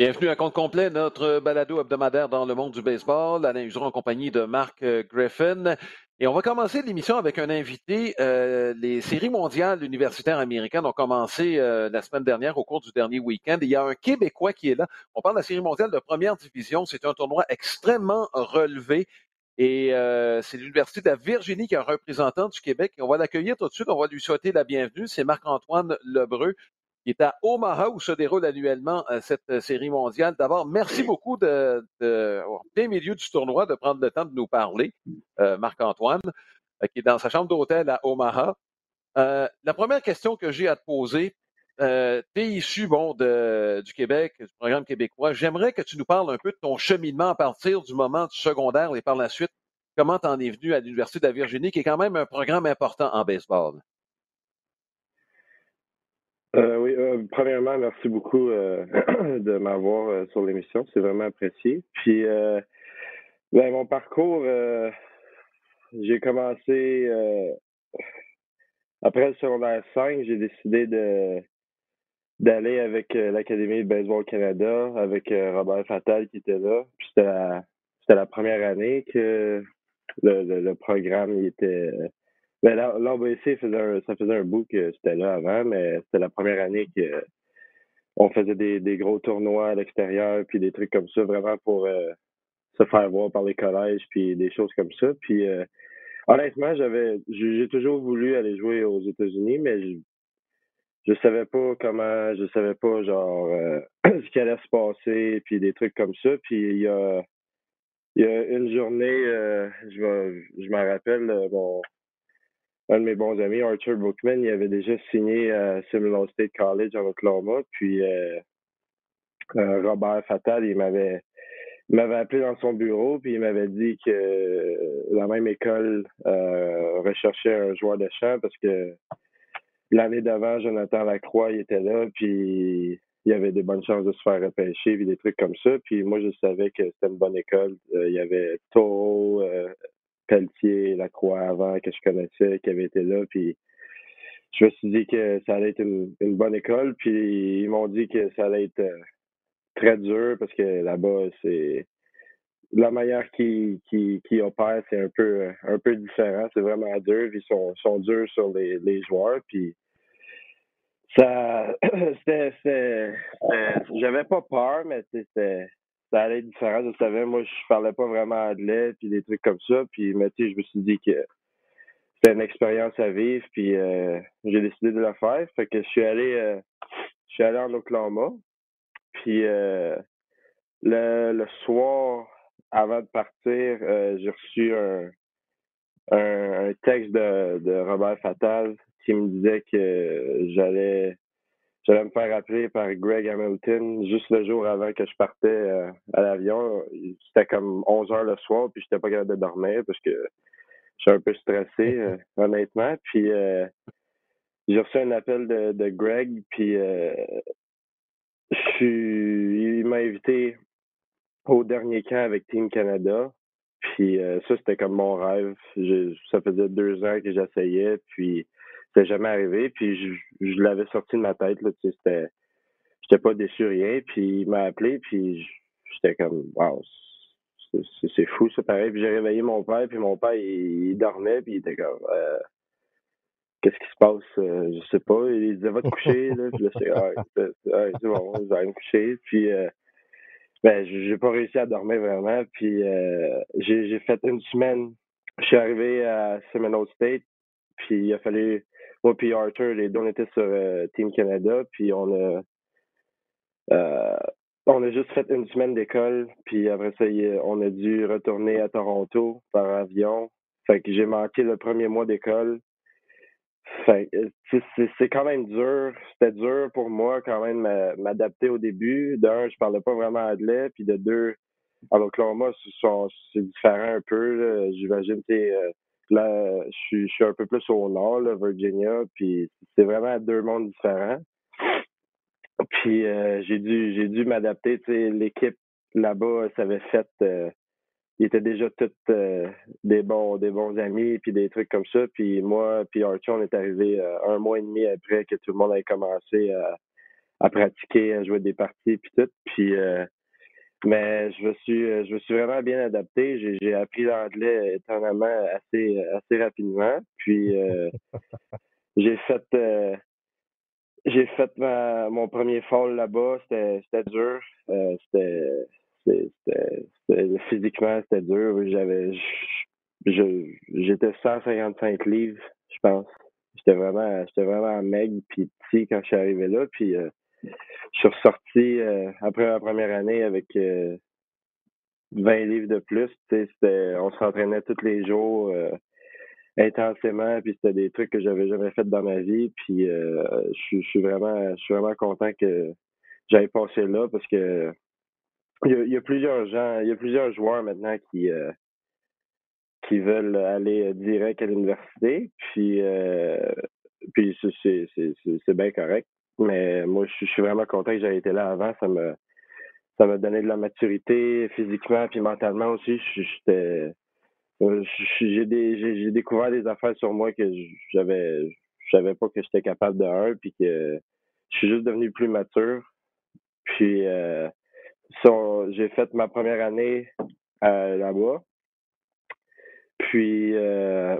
Bienvenue à compte complet, notre balado hebdomadaire dans le monde du baseball. Alain Useron en compagnie de Marc euh, Griffin. Et on va commencer l'émission avec un invité. Euh, les séries mondiales universitaires américaines ont commencé euh, la semaine dernière au cours du dernier week-end. Il y a un Québécois qui est là. On parle de la série mondiale de première division. C'est un tournoi extrêmement relevé. Et c'est l'Université de la Virginie qui est un représentant du Québec. on va l'accueillir tout de suite. On va lui souhaiter la bienvenue. C'est Marc-Antoine Lebreu qui est à Omaha où se déroule annuellement euh, cette euh, série mondiale. D'abord, merci beaucoup de, de plein milieu du tournoi, de prendre le temps de nous parler, euh, Marc-Antoine, qui est dans sa chambre d'hôtel à Omaha. la première question que j'ai à te poser, tu es issu bon, de, du Québec, du programme québécois. J'aimerais que tu nous parles un peu de ton cheminement à partir du moment du secondaire et par la suite, comment tu en es venu à l'Université de la Virginie, qui est quand même un programme important en baseball? Euh, oui, euh, premièrement, merci beaucoup euh, de m'avoir euh, sur l'émission. C'est vraiment apprécié. Puis, ben, mon parcours, j'ai commencé après le secondaire 5, j'ai décidé de d'aller avec l'Académie de Baseball Canada, avec Robert Fatal qui était là. C'était la, première année que le, le, programme était ben, l'ABC, ça faisait un bout que c'était là avant, mais c'était la première année que on faisait des, gros tournois à l'extérieur, puis des trucs comme ça, vraiment pour euh, se faire voir par les collèges, puis des choses comme ça. Puis euh, honnêtement, j'avais j'ai toujours voulu aller jouer aux États-Unis, mais je, savais pas comment, je savais pas genre euh, ce qui allait se passer, puis des trucs comme ça. Puis il y a une journée, je je m'en rappelle, bon, un de mes bons amis, Arthur Bookman, il avait déjà signé à Seminole State College en Oklahoma. Puis euh, euh, Robert Fatal, il m'avait m'avait appelé dans son bureau, puis il m'avait dit que la même école euh, recherchait un joueur de champ parce que l'année d'avant, Jonathan Lacroix, il était là, puis il avait des bonnes chances de se faire repêcher, puis des trucs comme ça. Puis moi, je savais que c'était une bonne école. il y avait Toro, Pelletier, Lacroix avant que je connaissais, qui avait été là. Puis je me suis dit que ça allait être une, bonne école. Puis ils m'ont dit que ça allait être euh, très dur parce que là-bas, c'est la manière qui qui, opèrent, c'est un peu un peu différent. C'est vraiment dur. Ils sont, sont durs sur les, les joueurs. Puis ça c'était j'avais pas peur, mais c'était ça allait être différent. Je savais, moi, je parlais pas vraiment anglais, puis des trucs comme ça. Puis, mais tu sais, je me suis dit que c'était une expérience à vivre, puis euh, j'ai décidé de le faire. Fait que je suis allé, euh, je suis allé en Oklahoma. Puis euh, le, soir, avant de partir, j'ai reçu un, un, un, texte de, de Robert Fatal qui me disait que j'allais J'allais me faire appeler par Greg Hamilton juste le jour avant que je partais euh, à l'avion. C'était comme 11 heures le soir, puis j'étais pas capable de dormir parce que je suis un peu stressé, euh, honnêtement. Puis euh, j'ai reçu un appel de, de Greg, puis je suis, il m'a invité au dernier camp avec Team Canada. Puis ça, c'était comme mon rêve. ça faisait deux ans que j'essayais, puis c'était jamais arrivé. Puis je, je l'avais sorti de ma tête. Là, tu sais, c'était, j'étais pas déçu rien. Puis il m'a appelé. Puis j'étais comme, wow, c'est fou, ça pareil. Puis j'ai réveillé mon père. Puis mon père, il, dormait. Puis il était comme, euh, qu'est-ce qui se passe? Euh, je sais pas. Il disait, va te coucher. là. Puis là, c'est, ah, c'est bon, je vais me coucher. Puis, euh, ben, j'ai pas réussi à dormir vraiment. Puis euh, j'ai fait une semaine. Je suis arrivé à Seminole State. Puis il a fallu moi puis Arthur, les deux, on était sur euh, Team Canada, puis on a euh, on a juste fait une semaine d'école, puis après ça, on a dû retourner à Toronto par avion. Fait que j'ai manqué le premier mois d'école. Fait c'est quand même dur. C'était dur pour moi quand même m'adapter au début. D'un, je parlais pas vraiment anglais, puis de deux, en Oklahoma, c'est différent un peu. J'imagine, euh, Là, je suis, un peu plus au nord, là, Virginia, puis c'est vraiment deux mondes différents. Puis euh, j'ai dû j'ai dû m'adapter. L'équipe là-bas, ça avait fait euh, ils étaient déjà tous euh, des bons des bons amis puis des trucs comme ça. Puis moi, puis Archie, on est arrivé un mois et demi après que tout le monde avait commencé à pratiquer, à jouer des parties puis tout. Puis mais je me suis je me suis vraiment bien adapté. J'ai appris l'anglais étonnamment assez assez rapidement. Puis j'ai fait j'ai fait ma, mon premier fall là-bas. C'était c'était dur. c'était c'était physiquement c'était dur. J'avais j'étais 155 livres, je pense. J'étais vraiment j'étais vraiment maigre puis petit quand je suis arrivé là. Puis je suis ressorti euh, après ma première année avec 20 euh, livres de plus. On s'entraînait tous les jours euh, intensément, puis c'était des trucs que j'avais jamais fait dans ma vie. Puis je suis vraiment vraiment content que j'aille passer là parce que il y, a, plusieurs gens, il y a plusieurs joueurs maintenant qui qui veulent aller direct à l'université. Puis puis c'est bien correct. Mais moi, je suis vraiment content que j'aie été là avant. Ça me ça m'a donné de la maturité physiquement puis mentalement aussi. J'étais j'ai j'ai découvert des affaires sur moi que j'avais je savais pas que j'étais capable de un puis que je suis juste devenu plus mature. Puis euh, j'ai fait ma première année là-bas. Puis euh,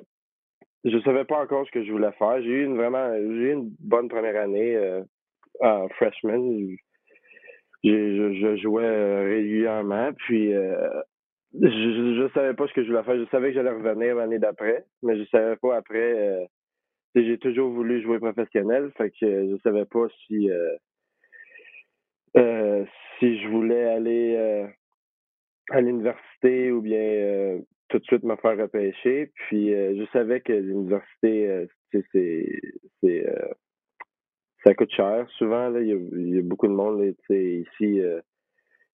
je savais pas encore ce que je voulais faire. J'ai eu une vraiment j'ai eu une bonne première année euh, en freshman. Je, je, jouais euh, régulièrement, puis euh, je, je savais pas ce que je voulais faire. Je savais que j'allais revenir l'année d'après, mais je savais pas après. Euh, j'ai toujours voulu jouer professionnel, fait que je savais pas si si je voulais aller à l'université ou bien tout de suite me faire repêcher. Puis je savais que l'université, c'est ça coûte cher. Souvent, là, il y a, beaucoup de monde ici. Euh,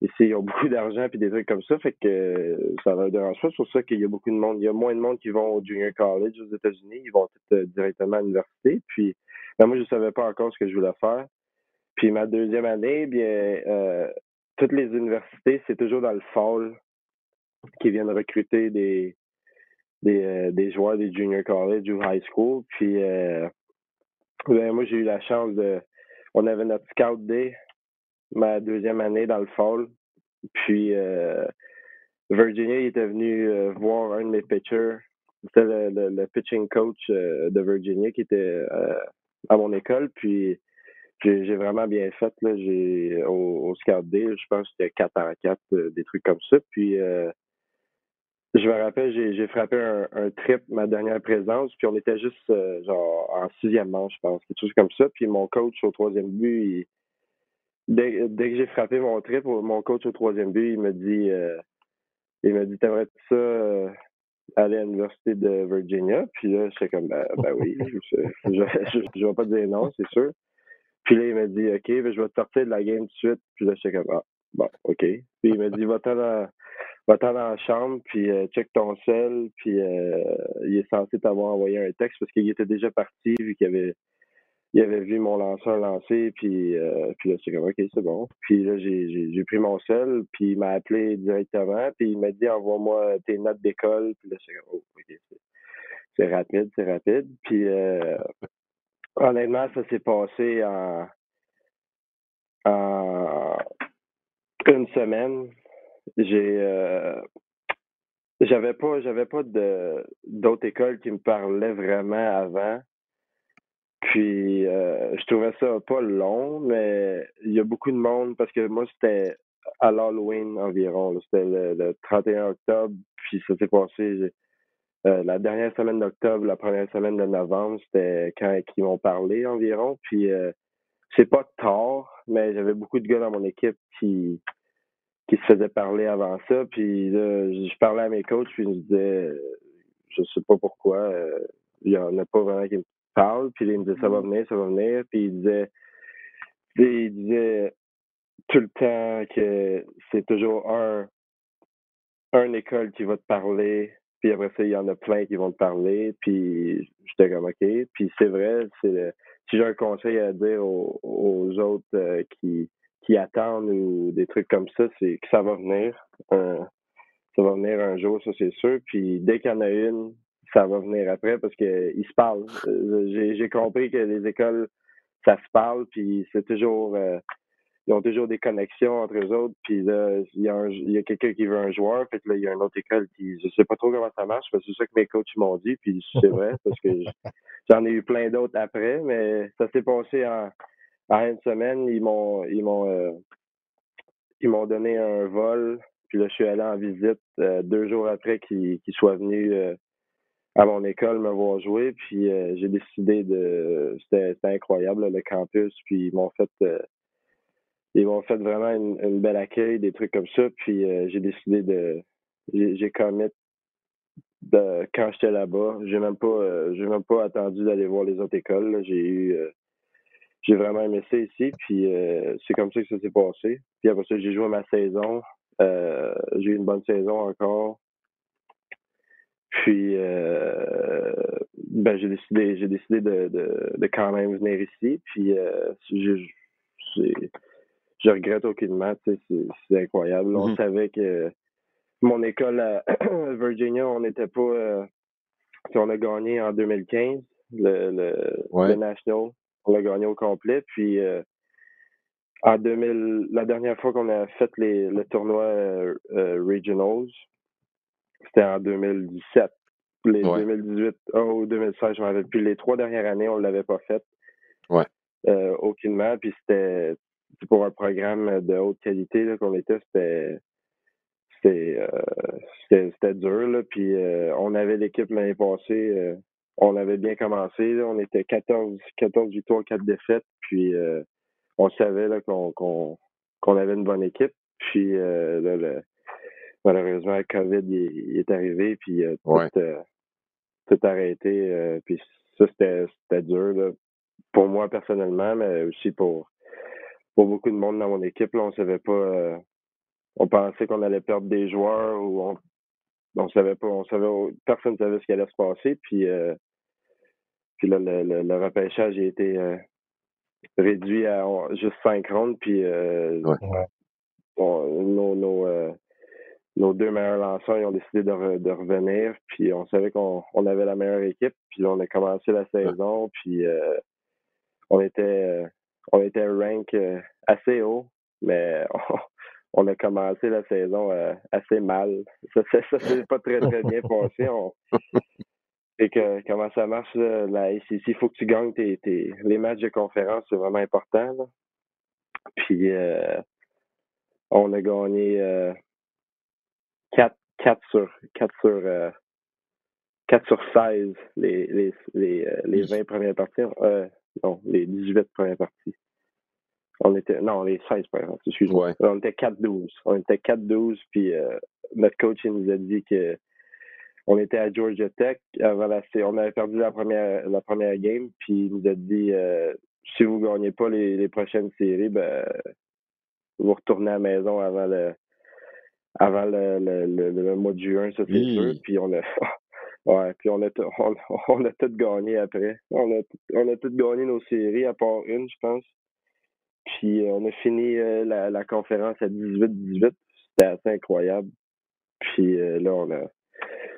ici, ils ont beaucoup d'argent puis des trucs comme ça, fait que ça va dérange pas. C'est pour ça qu'il y a beaucoup de monde. Il y a moins de monde qui vont au junior college aux États-Unis. Ils vont tout, euh, directement à l'université. Puis ben, moi, je savais pas encore ce que je voulais faire. Puis ma deuxième année, bien, euh, toutes les universités, c'est toujours dans le fall qui viennent recruter des des, des joueurs des junior college ou high school. Puis ben, moi, j'ai eu la chance de. On avait notre Scout Day, ma deuxième année dans le fall. Puis, euh, Virginia, il était venu euh, voir un de mes pitchers. C'était le, pitching coach euh, de Virginia qui était à mon école. Puis, j'ai vraiment bien fait là, au, Scout Day, je pense que c'était 4 à 4, des trucs comme ça. Puis je me rappelle, j'ai frappé un, trip, ma dernière présence, puis on était juste euh, genre en sixième manche, je pense, quelque chose comme ça. Puis mon coach au troisième but, dès, que j'ai frappé mon trip, mon coach au troisième but, il me dit euh, il me dit T'aimerais ça euh, aller à l'Université de Virginia? Puis là, j'étais comme ben, ben oui, je, je, vais pas dire non, c'est sûr. Puis là, il m'a dit OK, ben, je vais te sortir de la game tout de suite. Puis là, j'étais comme Ah, bon, OK. Puis il m'a dit Va-t'en va-t'en dans la chambre, puis euh, check ton sel, puis euh, il est censé t'avoir envoyé un texte parce qu'il était déjà parti vu qu'il avait il avait vu mon lanceur lancer, puis, euh, puis là, c'est comme, OK, c'est bon. Puis là, j'ai pris mon sel, puis il m'a appelé directement, puis il m'a dit, envoie-moi tes notes d'école. Puis là, c'est comme, oh, OK, c'est rapide, c'est rapide. Puis honnêtement, ça s'est passé en, en une semaine j'ai euh, j'avais pas j'avais pas de d'autres écoles qui me parlaient vraiment avant. Puis euh, je trouvais ça pas long, mais il y a beaucoup de monde parce que moi c'était à l'Halloween environ. C'était le, 31 octobre, puis ça s'est passé euh, la dernière semaine d'octobre, la première semaine de novembre, c'était quand ils m'ont parlé environ. Puis c'est pas tard, mais j'avais beaucoup de gars dans mon équipe qui qui se faisait parler avant ça. Puis là, je parlais à mes coachs, puis ils me disaient, je sais pas pourquoi, euh, il y en a pas vraiment qui me parlent. Puis ils me disaient, ça va mm-hmm. venir, ça va venir. Puis ils disaient, ils disaient tout le temps que c'est toujours un, un école qui va te parler. Puis après ça, il y en a plein qui vont te parler. Puis j'étais comme OK. Puis c'est vrai, c'est si j'ai un conseil à dire aux, autres euh, qui qui attendent ou des trucs comme ça, c'est que ça va venir. Euh, ça va venir un jour, ça c'est sûr. Puis dès qu'il y en a une, ça va venir après parce qu'ils se parlent. Euh, j'ai compris que les écoles ça se parle, puis c'est toujours ils ont toujours des connexions entre eux autres. Puis là, il y a, a quelqu'un qui veut un joueur, puis là, il y a une autre école qui. Je sais pas trop comment ça marche, parce que c'est ça que mes coachs m'ont dit, puis c'est vrai, parce que j'en ai eu plein d'autres après, mais ça s'est passé en, en une semaine. Ils m'ont ils m'ont euh, ils m'ont donné un vol. Puis là, je suis allé en visite euh, deux jours après qu'ils soient venus euh, à mon école me voir jouer. Puis j'ai décidé de. C'était incroyable, le campus. Puis ils m'ont fait ils m'ont fait vraiment une, belle accueil, des trucs comme ça. Puis euh, j'ai décidé de. J'ai commit de, quand j'étais là-bas. J'ai même pas euh, j'ai même pas attendu d'aller voir les autres écoles. J'ai eu euh, j'ai vraiment aimé ça ici. Puis c'est comme ça que ça s'est passé. Puis après ça, j'ai joué ma saison. j'ai eu une bonne saison encore. Puis ben j'ai décidé j'ai décidé de, de, quand même venir ici. Puis je regrette aucunement. C'est incroyable. On mm-hmm. savait que mon école à Virginia, on n'était pas. Euh, on a gagné en 2015 le, le, National. On l'a gagné au complet. Puis euh, en 2000, la dernière fois qu'on a fait les, le tournoi euh, Regionals, c'était en 2017. Les 2018 ou 2016, je m'en rappelle plus. Les trois dernières années, on ne l'avait pas fait. Ouais. aucunement. Puis c'était pour un programme de haute qualité qu'on était, c'était c'était euh, dur. Là. Puis euh, on avait l'équipe l'année passée, euh, on avait bien commencé. On était 14, 14 victoires, 4 défaites. Puis on savait qu'on qu'on avait une bonne équipe. Puis là, malheureusement, le COVID il, est arrivé, puis tout, tout arrêté. puis ça, c'était dur pour moi personnellement, mais aussi pour pour beaucoup de monde dans mon équipe. Là, on savait pas. Euh, on pensait qu'on allait perdre des joueurs ou on, on savait pas. On savait personne ne savait ce qui allait se passer. Puis, euh, puis là, le, le, repêchage a été euh, réduit à juste cinq rondes. Puis nos, nos, nos, deux meilleurs lanceurs ils ont décidé de, de revenir. Puis on savait qu'on on avait la meilleure équipe. Puis là, on a commencé la saison. Puis on était on était rank euh, assez haut, mais on, a commencé la saison euh, assez mal. Ça, ça, s'est pas très, très bien passé. Et que comment ça marche, la SEC, il faut que tu gagnes tes, les matchs de conférence, c'est vraiment important. Puis euh, on a gagné 4, 4 sur 4 sur 4 sur 16 les, les, les, les 20 premières parties. Non, les 18 premières parties. On était, non, les 16 premières parties, excuse-moi. On était 4-12. On était 4-12, puis euh, notre coach il nous a dit que on était à Georgia Tech avant la on avait perdu la première la première game, puis il nous a dit euh, si vous gagnez pas les, les prochaines séries, ben vous retournez à la maison avant le avant le, le, le, mois de juin, ça c'est sûr. Puis on a Ouais, puis on a, on, on, a tout gagné après. On a, on a tout gagné nos séries, à part une, je pense. Puis euh, on a fini euh, la, la, conférence à 18-18. C'était assez incroyable. Puis euh, là, on a,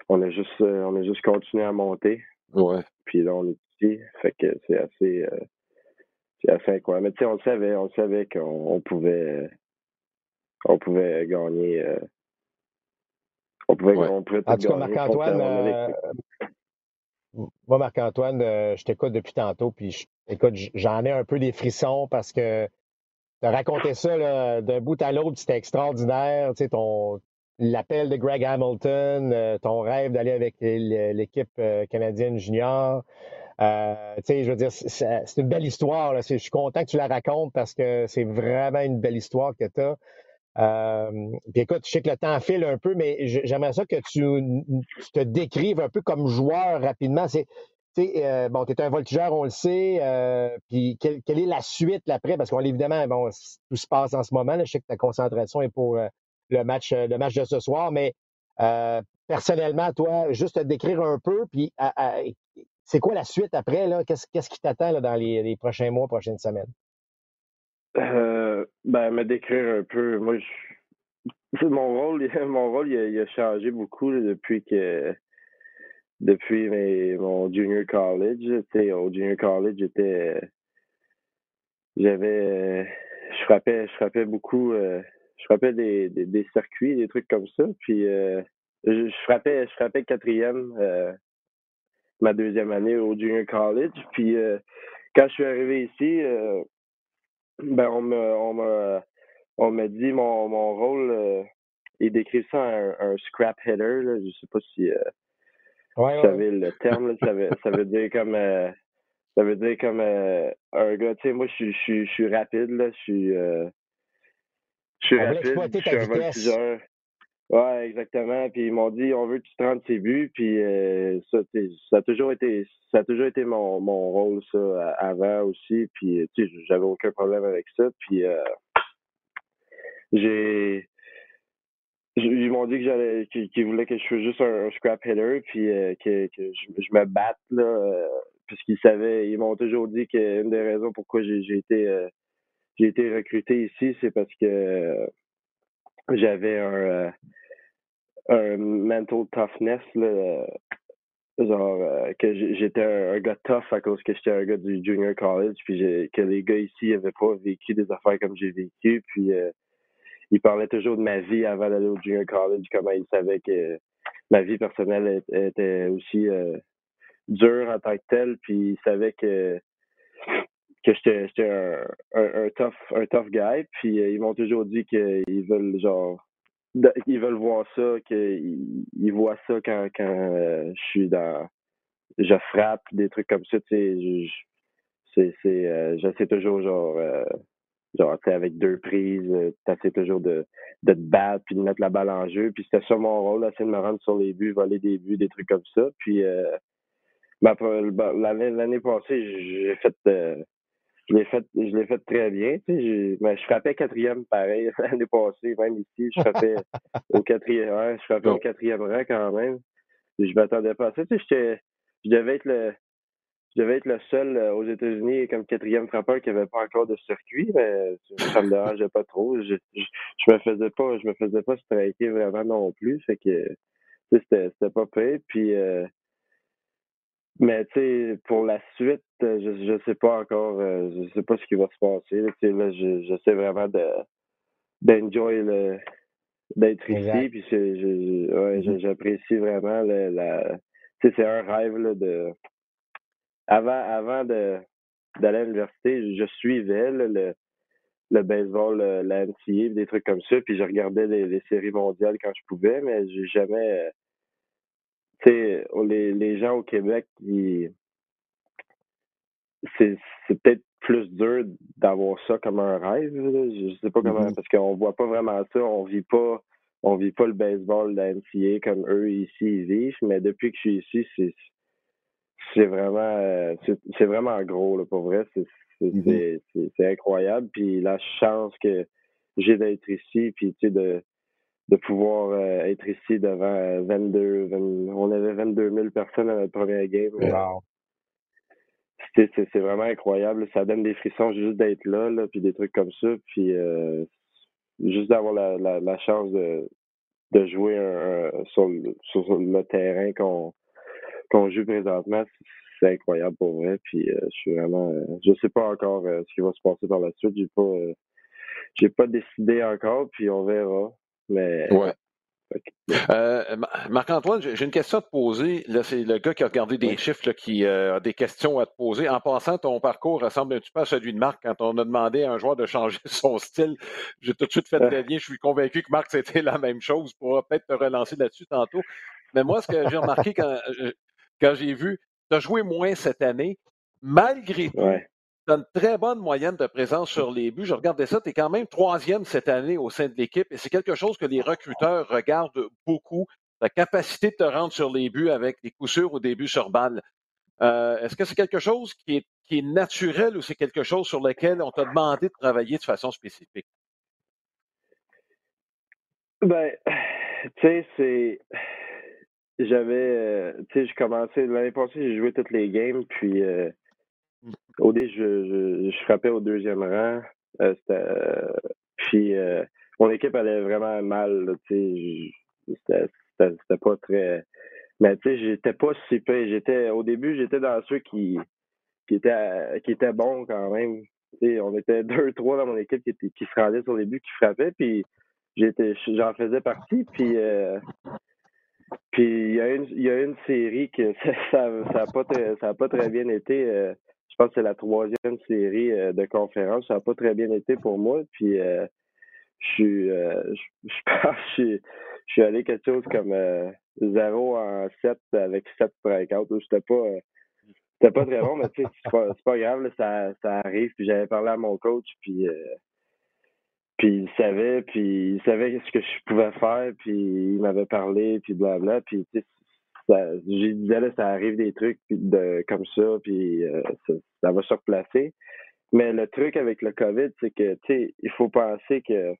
on a juste on a juste continué à monter. Ouais. Puis là, on est ici. Fait que c'est assez c'est assez incroyable. Mais tu sais, on savait, on savait qu'on pouvait on pouvait gagner on pouvait, on pouvait en tout cas, Marc-Antoine, moi, Marc-Antoine, euh, je t'écoute depuis tantôt, puis écoute, j'en ai un peu des frissons parce que tu as raconté ça d'un bout à l'autre, c'était extraordinaire. Tu sais, ton l'appel de Greg Hamilton, euh, ton rêve d'aller avec l'équipe euh, canadienne junior. tu sais, je veux dire, c'est une belle histoire. Là. Je suis content que tu la racontes parce que c'est vraiment une belle histoire que tu as. Euh, puis écoute, je sais que le temps file un peu, mais j'aimerais ça que tu, te décrives un peu comme joueur rapidement. Euh, bon, tu es un voltigeur, on le sait. Euh, puis quelle, est la suite après? Parce qu'on évidemment, bon, tout se passe en ce moment. je sais que ta concentration est pour le match, le match de ce soir, mais personnellement, toi, juste te décrire un peu, puis c'est quoi la suite après? Là? Qu'est-ce, qui t'attend dans les, prochains mois, prochaines semaines? Euh, ben, me décrire un peu. Moi, je, mon rôle, mon rôle, il a, changé beaucoup depuis que depuis mon junior college. au junior college, j'étais j'avais, je frappais, je frappais beaucoup, je frappais des, des, circuits, des trucs comme ça. Puis je, frappais, je frappais quatrième ma deuxième année au junior college. Puis quand je suis arrivé ici, ben on me, on me, on m'a dit mon, mon rôle, il décrit ça un, un scrap. Là. Je sais pas si vous savez le terme. Là, ça, veut, ça veut dire comme ça veut dire comme un gars. Tu sais, moi je suis je suis rapide là. Je suis je suis rapide. Je suis un. Ouais, exactement. Puis ils m'ont dit on veut que tu te rendes ses buts. Puis euh, ça, ça a toujours été ça a toujours été mon, mon rôle ça avant aussi. Puis tu sais, j'avais aucun problème avec ça. Puis euh, j'ai ils m'ont dit que j'allais qu'ils voulaient que je fasse juste un, scrap hitter puis euh, que, je, me batte là puisqu'ils savaient ils m'ont toujours dit qu'une des raisons pourquoi j'ai été j'ai été recruté ici c'est parce que j'avais un un mental toughness, là, genre euh, que j'étais un, gars tough à cause que j'étais un gars du junior college, puis que les gars ici n'avaient pas vécu des affaires comme j'ai vécu, puis euh, ils parlaient toujours de ma vie avant d'aller au junior college, comment ils savaient que ma vie personnelle était aussi euh, dure en tant que telle, puis ils savaient que que j'étais un, un, un, tough un tough guy, puis ils m'ont toujours dit qu'ils veulent genre ils veulent voir ça, qu'ils ils voient ça quand, quand euh, je suis dans. Je frappe, des trucs comme ça, tu sais. C'est, c'est, euh, j'essaie toujours, genre, euh, genre, tu avec deux prises, t'essaies toujours de, de te battre puis de mettre la balle en jeu. Puis c'était ça mon rôle, essayer de me rendre sur les buts, voler des buts, des trucs comme ça. Puis, l'année, l'année passée, j'ai fait je l'ai fait, je l'ai fait très bien. Tu sais, je, mais je frappais quatrième pareil l'année passée, même ici, je frappais au quatrième, ouais, je frappais au quatrième rang quand même. Je m'attendais pas à ça. Tu sais, je devais être le, je devais être le seul euh, aux États-Unis comme quatrième frappeur qui avait pas encore de circuit, mais ça me dérangeait pas trop. Je, je, me faisais pas, je me faisais pas striker vraiment non plus. Fait que, c'était, c'était pas prêt. Puis, euh, mais tu sais, pour la suite, euh, je je sais pas encore, euh, je sais pas ce qui va se passer. Là, là je j'essaie vraiment de d'enjoy le d'être ici, puis je, ouais, mm-hmm. j'apprécie vraiment le, la. Tu sais, c'est un rêve là, de. Avant, avant de d'aller à l'université, je suivais le le baseball, la NCA, des trucs comme ça, puis je regardais les, les séries mondiales quand je pouvais, mais j'ai jamais tu sais, les, les gens au Québec, c'est, c'est peut-être plus dur d'avoir ça comme un rêve. Je sais pas comment, mm-hmm. parce qu'on voit pas vraiment ça. On vit pas, on vit pas le baseball la NCA comme eux ici ils vivent. Mais depuis que je suis ici, c'est, c'est vraiment, euh, c'est, vraiment gros là, pour vrai. C'est, c'est, c'est, incroyable. Puis la chance que j'ai d'être ici, puis tu sais de de pouvoir euh, être ici devant 22, euh, on avait 22 000 personnes à notre première game. Wow. C'est vraiment incroyable. Ça donne des frissons juste d'être là, là, puis des trucs comme ça. Puis euh, juste d'avoir la, la, la, chance de, de jouer sur, sur, le terrain qu'on qu'on joue présentement, c'est incroyable pour vrai. Puis je suis vraiment, je sais pas encore ce qui va se passer par la suite. J'ai pas, j'ai pas décidé encore. Puis on verra. Mais. Ouais. Euh, Marc-Antoine, j'ai une question à te poser. Là, c'est le gars qui a regardé des chiffres qui euh, a des questions à te poser. En passant, ton parcours ressemble un petit peu à celui de Marc? Quand on a demandé à un joueur de changer son style. J'ai tout de suite fait très bien. Je suis convaincu que Marc, c'était la même chose. Pour peut-être te relancer là-dessus tantôt. Mais moi, ce que j'ai remarqué quand, euh, quand j'ai vu, tu as joué moins cette année, malgré tout, tu as une très bonne moyenne de présence sur les buts. Je regardais ça, tu es quand même troisième cette année au sein de l'équipe et c'est quelque chose que les recruteurs regardent beaucoup, ta capacité de te rendre sur les buts avec des coups sûrs ou des buts sur balle. Euh, est-ce que c'est quelque chose qui est, qui est naturel ou c'est quelque chose sur lequel on t'a demandé de travailler de façon spécifique? Ben, tu sais, c'est. J'avais. Euh, tu sais, je commençais. L'année passée, j'ai joué toutes les games, puis. Euh, au début, je, je, frappais au deuxième rang. Euh, puis euh, mon équipe allait vraiment mal. C'était pas très. Mais tu sais, j'étais pas si. J'étais au début, j'étais dans ceux qui qui étaient qui étaient bons quand même. on était deux, trois dans mon équipe qui, qui se rendaient sur les buts, qui frappaient, puis j'étais, j'en faisais partie, puis euh, puis il y a une, il y a une série que ça, ça, a pas pas très bien été. Euh, je pense que c'est la troisième série euh, de conférence. Ça a pas très bien été pour moi. Puis je suis, je, je pense, je, je suis allé quelque chose comme 0 en 7 avec 7 breakouts. C'était pas c'était pas très bon, mais tu sais, c'est pas, grave, ça, ça arrive. Puis j'avais parlé à mon coach, puis, euh, puis il savait, puis il savait ce que je pouvais faire, puis il m'avait parlé, puis blabla. Puis tu sais, je disais là, ça arrive des trucs de, comme ça, puis euh, ça, va se replacer. Mais le truc avec le COVID, c'est que tu sais, il faut penser que,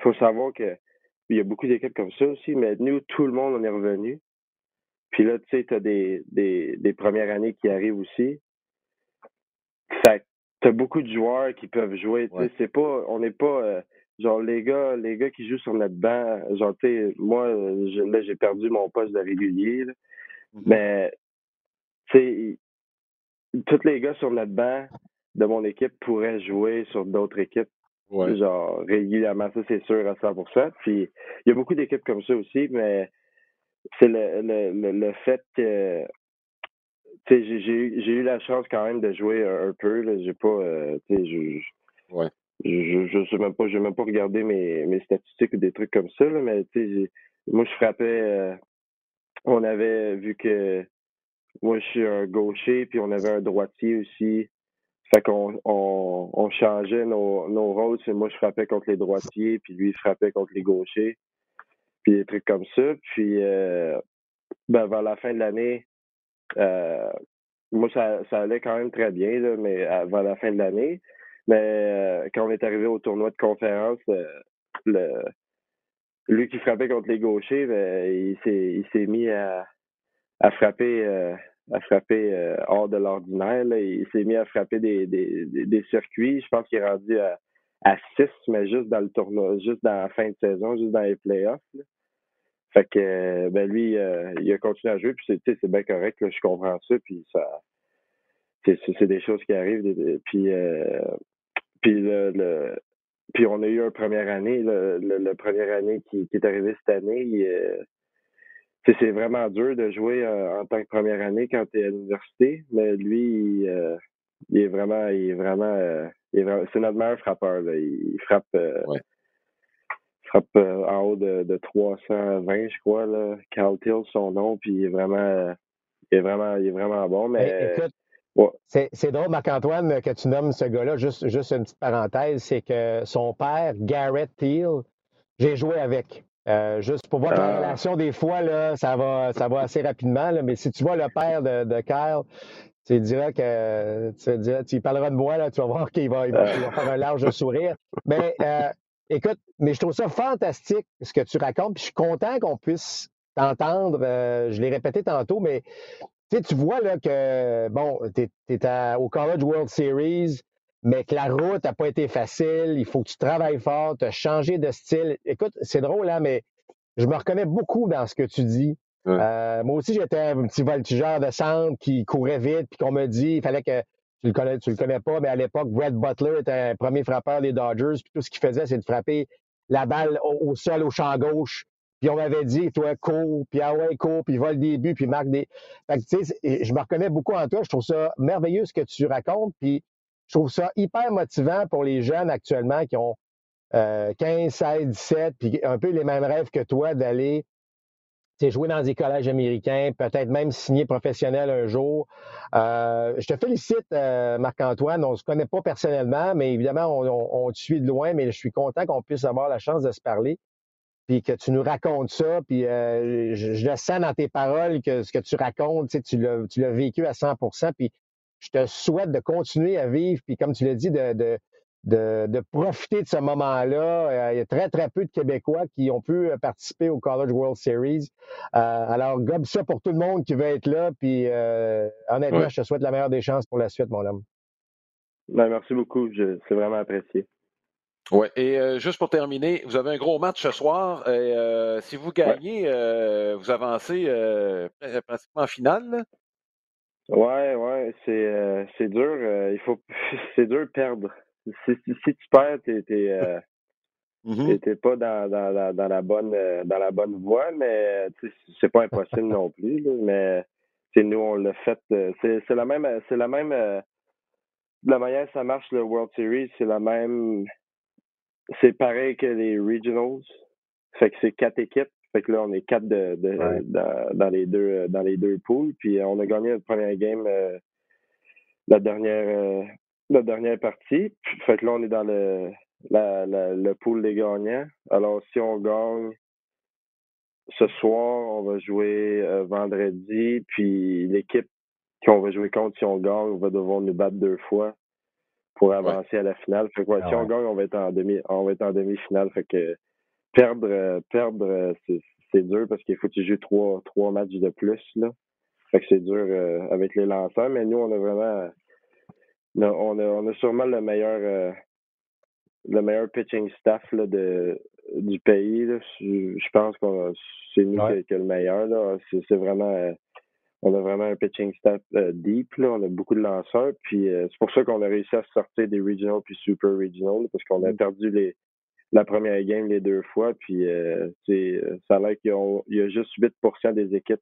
faut savoir que il y a beaucoup d'équipes comme ça aussi, mais nous, tout le monde en est revenu. Puis là, tu sais, tu as des, des, des, premières années qui arrivent aussi. Fait tu as beaucoup de joueurs qui peuvent jouer. Tu sais, c'est pas, on n'est pas, euh, genre, les gars, les gars qui jouent sur notre banc, genre, tu sais, moi, là, j'ai perdu mon poste de régulier, mm-hmm. mais, tu sais, tous les gars sur notre banc de mon équipe pourraient jouer sur d'autres équipes. Genre, régulièrement, ça, c'est sûr à 100%. Puis, il y a beaucoup d'équipes comme ça aussi, mais c'est le, le, le, fait que j'ai, j'ai eu la chance quand même de jouer un, peu. J'ai pas euh, je, ouais. je, je, sais même pas, j'ai même pas regardé mes, mes statistiques ou des trucs comme ça, là, mais moi je frappais euh, on avait vu que moi je suis un gaucher, puis on avait un droitier aussi. Fait qu'on on, on changeait nos, nos rôles. Moi, je frappais contre les droitiers, puis lui, il frappait contre les gauchers puis des trucs comme ça. Puis euh, ben, vers la fin de l'année, euh, moi, ça, ça allait quand même très bien, là, mais vers la fin de l'année. Mais euh, quand on est arrivé au tournoi de conférence, le, lui qui frappait contre les gauchers, ben, il s'est il s'est mis à, à frapper à frapper hors de l'ordinaire. Il s'est mis à frapper des, des, des, circuits. Je pense qu'il est rendu à, à 6, mais juste dans le tournoi, juste dans la fin de saison, juste dans les playoffs. Fait que ben lui, euh, il a continué à jouer, puis c'est, bien correct, là, je comprends ça, puis ça c'est, des choses qui arrivent. Puis euh, puis le, puis on a eu une première année, le, le, première année qui, est arrivé cette année. Euh, c'est vraiment dur de jouer en tant que première année quand tu es à l'université, mais lui, il, est vraiment, il est vraiment, c'est notre meilleur frappeur. Là. Il, frappe, frappe euh, en haut de, de, 320, je crois, là. Carl Till, son nom, puis il est vraiment, il est vraiment, il est vraiment bon. Mais, c'est drôle, Marc-Antoine, que tu nommes ce gars-là. Juste, juste une petite parenthèse, c'est que son père, Garrett Thiel, j'ai joué avec. Euh, juste pour voir la ah. relation, des fois, là, ça va, ça va assez rapidement. Là, mais si tu vois le père de, de Kyle, tu diras que tu, diras, tu parleras de moi, là, tu vas voir qu'il va, il va, faire un large sourire. Mais euh, Écoute, mais je trouve ça fantastique ce que tu racontes, puis je suis content qu'on puisse t'entendre. Euh, je l'ai répété tantôt, mais tu vois là que bon, tu es, au College World Series, mais que la route n'a pas été facile, il faut que tu travailles fort, tu as changé de style. Écoute, c'est drôle, hein, mais je me reconnais beaucoup dans ce que tu dis. Euh, moi aussi, j'étais un petit voltigeur de centre qui courait vite, puis qu'on me dit il fallait que tu le connais, tu le connais pas, mais à l'époque, Brett Butler était un premier frappeur des Dodgers, puis tout ce qu'il faisait, c'est de frapper la balle au, sol, au champ gauche. Puis on m'avait dit, toi, cours, puis ah ouais, cours, puis va le début, puis marque des. Fait que, tu sais, je me reconnais beaucoup en toi. Je trouve ça merveilleux ce que tu racontes, puis je trouve ça hyper motivant pour les jeunes actuellement qui ont 15, 16, 17, puis un peu les mêmes rêves que toi d'aller jouer dans des collèges américains, peut-être même signer professionnel un jour. Euh, je te félicite, euh, Marc-Antoine. On ne se connaît pas personnellement, mais évidemment, on, te suit de loin, mais je suis content qu'on puisse avoir la chance de se parler, puis que tu nous racontes ça, puis euh, je, le sens dans tes paroles que ce que tu racontes, tu l'as vécu à 100 puis je te souhaite de continuer à vivre, puis comme tu l'as dit, de de, profiter de ce moment-là. Euh, il y a très, très peu de Québécois qui ont pu euh, participer au College World Series. Euh, alors, gobe ça pour tout le monde qui veut être là. Puis, honnêtement, je te souhaite la meilleure des chances pour la suite, mon homme. Ben, merci beaucoup. C'est vraiment apprécié. Oui, et juste pour terminer, vous avez un gros match ce soir. Et, si vous gagnez, vous avancez pratiquement en finale. Ouais, ouais, c'est c'est dur. Euh, il faut c'est dur de perdre. Si, si, tu perds, t'es t'es euh, mm-hmm. pas dans, dans, dans, la bonne dans la bonne voie, mais c'est pas impossible non plus. Là, mais nous on l'a fait. c'est c'est la même c'est la même la manière ça marche le World Series, c'est la même. C'est pareil que les regionals. Fait que c'est quatre équipes. Fait que là, on est quatre de, dans, les deux dans les deux poules. Puis on a gagné notre première game euh, la dernière euh, la dernière partie. Fait que là, on est dans le la, le pool des gagnants. Alors si on gagne ce soir, on va jouer euh, vendredi, puis l'équipe qu'on va jouer contre, si on gagne, on va devoir nous battre deux fois pour avancer à la finale. Fait que ah si on gagne, on va être en demi on va être en demi-finale. Fait que perdre, euh, perdre, euh, c'est dur parce qu'il faut que tu joues trois, trois matchs de plus. Là. Fait que c'est dur euh, avec les lanceurs, mais nous, on a vraiment on a, on a sûrement le meilleur le meilleur pitching staff là, de, du pays. Là. Je, pense que c'est nous qui, est le meilleur. Là. C'est, vraiment on a vraiment un pitching staff deep. Là. On a beaucoup de lanceurs. Puis c'est pour ça qu'on a réussi à sortir des regional puis super regional parce qu'on a mm. perdu les, la première game les deux fois. Puis euh, euh ça a l'air qu'il y, a juste 8% des équipes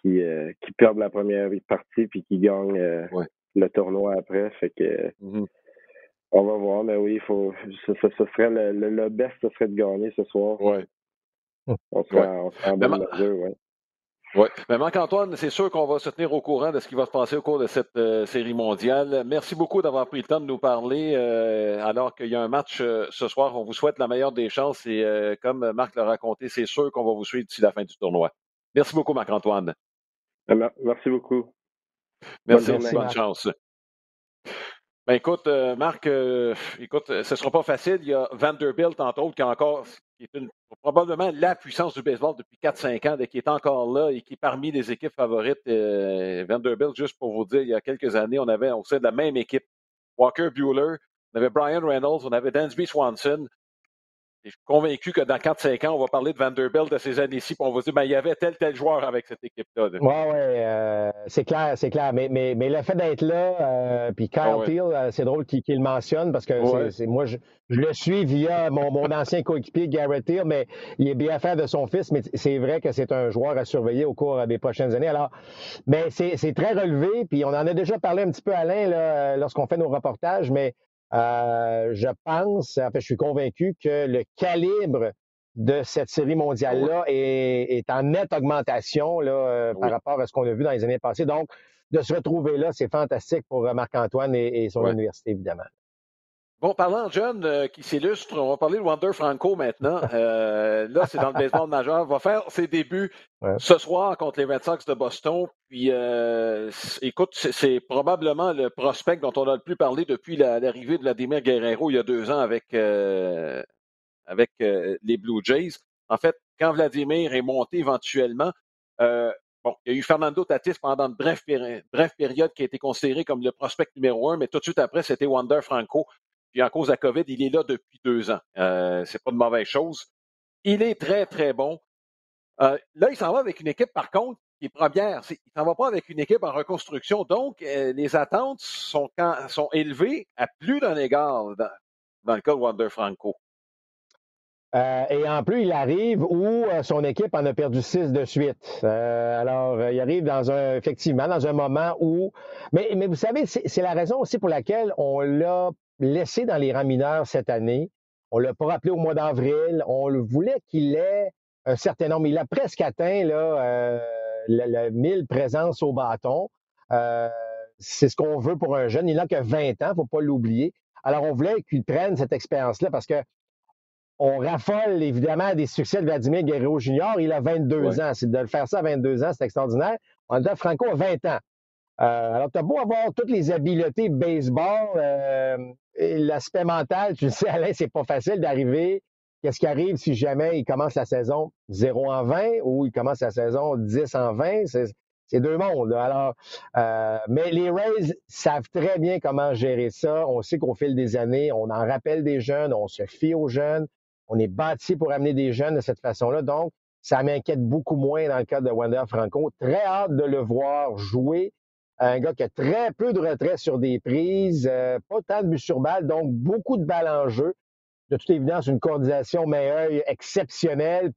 qui, euh, qui perdent la première partie puis qui gagnent euh, le tournoi après. Fait que mm-hmm. on va voir, mais oui, faut ce, serait le, le, best, ce serait de gagner ce soir. Ouais. On serait, on en bonne mesure, ouais. Oui. Mais Marc-Antoine, c'est sûr qu'on va se tenir au courant de ce qui va se passer au cours de cette euh, série mondiale. Merci beaucoup d'avoir pris le temps de nous parler euh, alors qu'il y a un match euh, ce soir. On vous souhaite la meilleure des chances et comme Marc l'a raconté, c'est sûr qu'on va vous suivre d'ici la fin du tournoi. Merci beaucoup, Marc-Antoine. Merci beaucoup. Merci, bonne chance. Ben écoute, euh, Marc, euh, écoute, ce ne sera pas facile. Il y a Vanderbilt, entre autres, qui, encore, qui est probablement la puissance du baseball depuis 4-5 ans, qui est encore là et qui est parmi les équipes favorites. Euh, Vanderbilt, juste pour vous dire, il y a quelques années, on avait au sein de la même équipe Walker Bueller, on avait Brian Reynolds, on avait Dansby Swanson, je suis convaincu que dans 4-5 ans, on va parler de Vanderbilt de ces années-ci, puis on va dire ben, il y avait tel, tel joueur avec cette équipe-là. Oui, oui, euh, c'est clair, c'est clair. Mais, mais, mais, le fait d'être là, euh, puis Kyle ah euh, c'est drôle qu'il le mentionne parce que c'est moi, je, le suis via mon, mon ancien coéquipier Garrett Hill, mais il est bien fait de son fils, mais c'est vrai que c'est un joueur à surveiller au cours des prochaines années. Alors, mais c'est très relevé, puis on en a déjà parlé un petit peu, Alain, lorsqu'on fait nos reportages, mais euh, je pense, en fait, je suis convaincu que le calibre de cette série mondiale-là est, en nette augmentation là, euh, par rapport à ce qu'on a vu dans les années passées. Donc, de se retrouver là, c'est fantastique pour euh, Marc-Antoine et, son université, évidemment. Bon, parlant de jeunes euh, qui s'illustrent, on va parler de Wander Franco maintenant. Euh, là, c'est dans le baseball majeur. Il va faire ses débuts ce soir contre les Red Sox de Boston. Puis, euh, écoute, c'est probablement le prospect dont on a le plus parlé depuis l'arrivée de Vladimir Guerrero il y a deux ans avec, avec les Blue Jays. En fait, quand Vladimir est monté éventuellement, Bon, il y a eu Fernando Tatis pendant une brève, brève, période qui a été considéré comme le prospect numéro un, mais tout de suite après, c'était Wander Franco puis en cause de la COVID, il est là depuis deux ans. Euh, c'est pas de mauvaise chose. Il est très, très bon. Euh, là, il s'en va avec une équipe, par contre, qui est première. Il s'en va pas avec une équipe en reconstruction. Donc, euh, les attentes sont, élevées à plus d'un égard dans, le cas de Wander Franco. Et en plus, il arrive où son équipe en a perdu six de suite. alors, il arrive dans un, effectivement, dans un moment où. Mais vous savez, c'est la raison aussi pour laquelle on l'a laissé dans les rangs mineurs cette année. On ne l'a pas rappelé au mois d'avril. On le voulait qu'il ait un certain nombre. Il a presque atteint là, euh, le, 1000 présences au bâton. Euh, c'est ce qu'on veut pour un jeune. Il n'a que 20 ans, il ne faut pas l'oublier. Alors, on voulait qu'il prenne cette expérience-là parce que on raffole évidemment des succès de Vladimir Guerrero Junior. Il a 22 ans. C'est de le faire ça à 22 ans, c'est extraordinaire. On a Franco a 20 ans. Euh, alors, tu as beau avoir toutes les habiletés baseball, euh, l'aspect mental, tu le sais, Alain, c'est pas facile d'arriver. Qu'est-ce qui arrive si jamais il commence la saison 0 en 20 ou il commence la saison 10 en 20? C'est deux mondes. Alors, euh, mais les Rays savent très bien comment gérer ça. On sait qu'au fil des années, on en rappelle des jeunes, on se fie aux jeunes. On est bâti pour amener des jeunes de cette façon-là. Donc, Ça m'inquiète beaucoup moins dans le cas de Wander Franco. Très hâte de le voir jouer. Un gars qui a très peu de retrait sur des prises, euh, pas tant de buts sur balle, donc beaucoup de balles en jeu. De toute évidence, une coordination main exceptionnelle.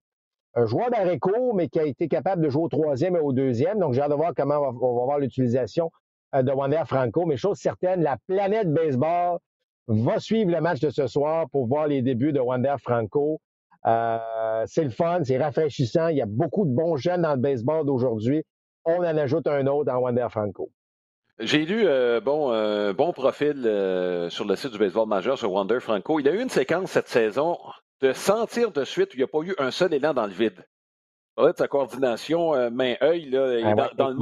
Un joueur d'arrêt mais qui a été capable de jouer au troisième et au deuxième. Donc, j'ai hâte de voir comment on va, voir l'utilisation euh, de Wander Franco. Mais chose certaine, la planète baseball va suivre le match de ce soir pour voir les débuts de Wander Franco. Euh, c'est le fun, c'est rafraîchissant. Il y a beaucoup de bons jeunes dans le baseball d'aujourd'hui. On en ajoute un autre en Wander Franco. J'ai lu euh, bon, un bon profil euh, sur le site du baseball majeur sur Wander Franco. Il a eu une séquence cette saison de sentir de suite où il n'y a pas eu un seul élan dans le vide. de sa coordination main-œil ah dans, le,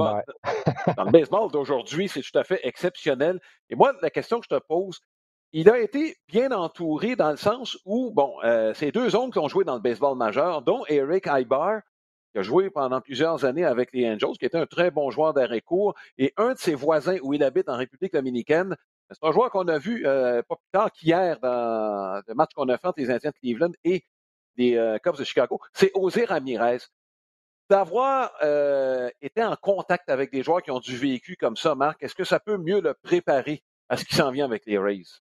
dans le baseball d'aujourd'hui, c'est tout à fait exceptionnel. Et moi, la question que je te pose, il a été bien entouré dans le sens où, bon, euh, c'est deux hommes qui ont joué dans le baseball majeur, dont Eric Ibar, qui a joué pendant plusieurs années avec les Angels, qui était un très bon joueur d'arrêt court, et un de ses voisins où il habite en République dominicaine. C'est un joueur qu'on a vu euh, pas plus tard qu'hier dans le match qu'on a fait entre les Indiens de Cleveland et les euh, Cubs de Chicago. C'est Osir Ramirez. D'avoir été en contact avec des joueurs qui ont du vécu comme ça, Marc, est-ce que ça peut mieux le préparer à ce qui s'en vient avec les Rays?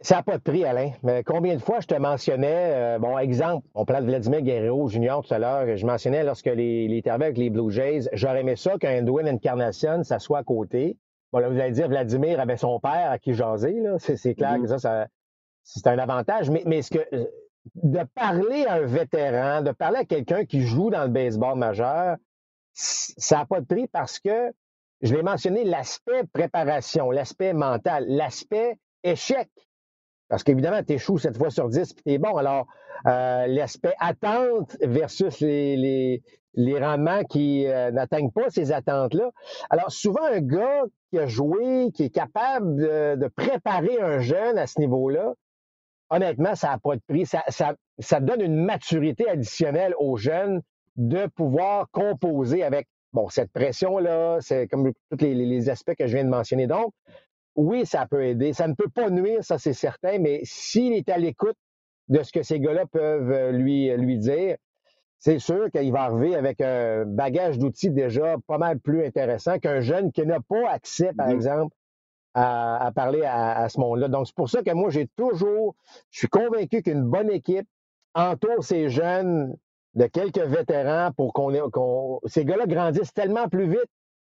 Ça n'a pas de prix, Alain. Mais combien de fois je te mentionnais, euh, bon, exemple, on parle de Vladimir Guerrero Junior tout à l'heure, je mentionnais lorsque les, les avec les Blue Jays, j'aurais aimé ça qu'un Dwayne Encarnacion, ça soit à côté. Bon, là, vous allez dire, Vladimir avait son père à qui jaser, là. C'est, clair mm-hmm. que ça, c'est un avantage. Mais, mais ce que, de parler à un vétéran, de parler à quelqu'un qui joue dans le baseball majeur, ça n'a pas de prix parce que, je l'ai mentionné, l'aspect préparation, l'aspect mental, l'aspect échec. Parce qu'évidemment, tu échoues cette fois sur 10 puis tu es bon. Alors, euh, l'aspect attente versus les, les, rendements qui euh, n'atteignent pas ces attentes-là. Alors, souvent, un gars qui a joué, qui est capable de, préparer un jeune à ce niveau-là, honnêtement, ça n'a pas de prix. Ça, ça, ça donne une maturité additionnelle aux jeunes de pouvoir composer avec bon, cette pression-là, c'est comme tous les, les, aspects que je viens de mentionner. Donc, oui, ça peut aider. Ça ne peut pas nuire, ça c'est certain, mais s'il est à l'écoute de ce que ces gars-là peuvent euh, lui, lui dire, c'est sûr qu'il va arriver avec un bagage d'outils déjà pas mal plus intéressant qu'un jeune qui n'a pas accès, par mm-hmm. exemple, à, parler à, ce monde-là. Donc, c'est pour ça que moi, j'ai toujours, je suis convaincu qu'une bonne équipe entoure ces jeunes de quelques vétérans pour qu'on ces gars-là grandissent tellement plus vite.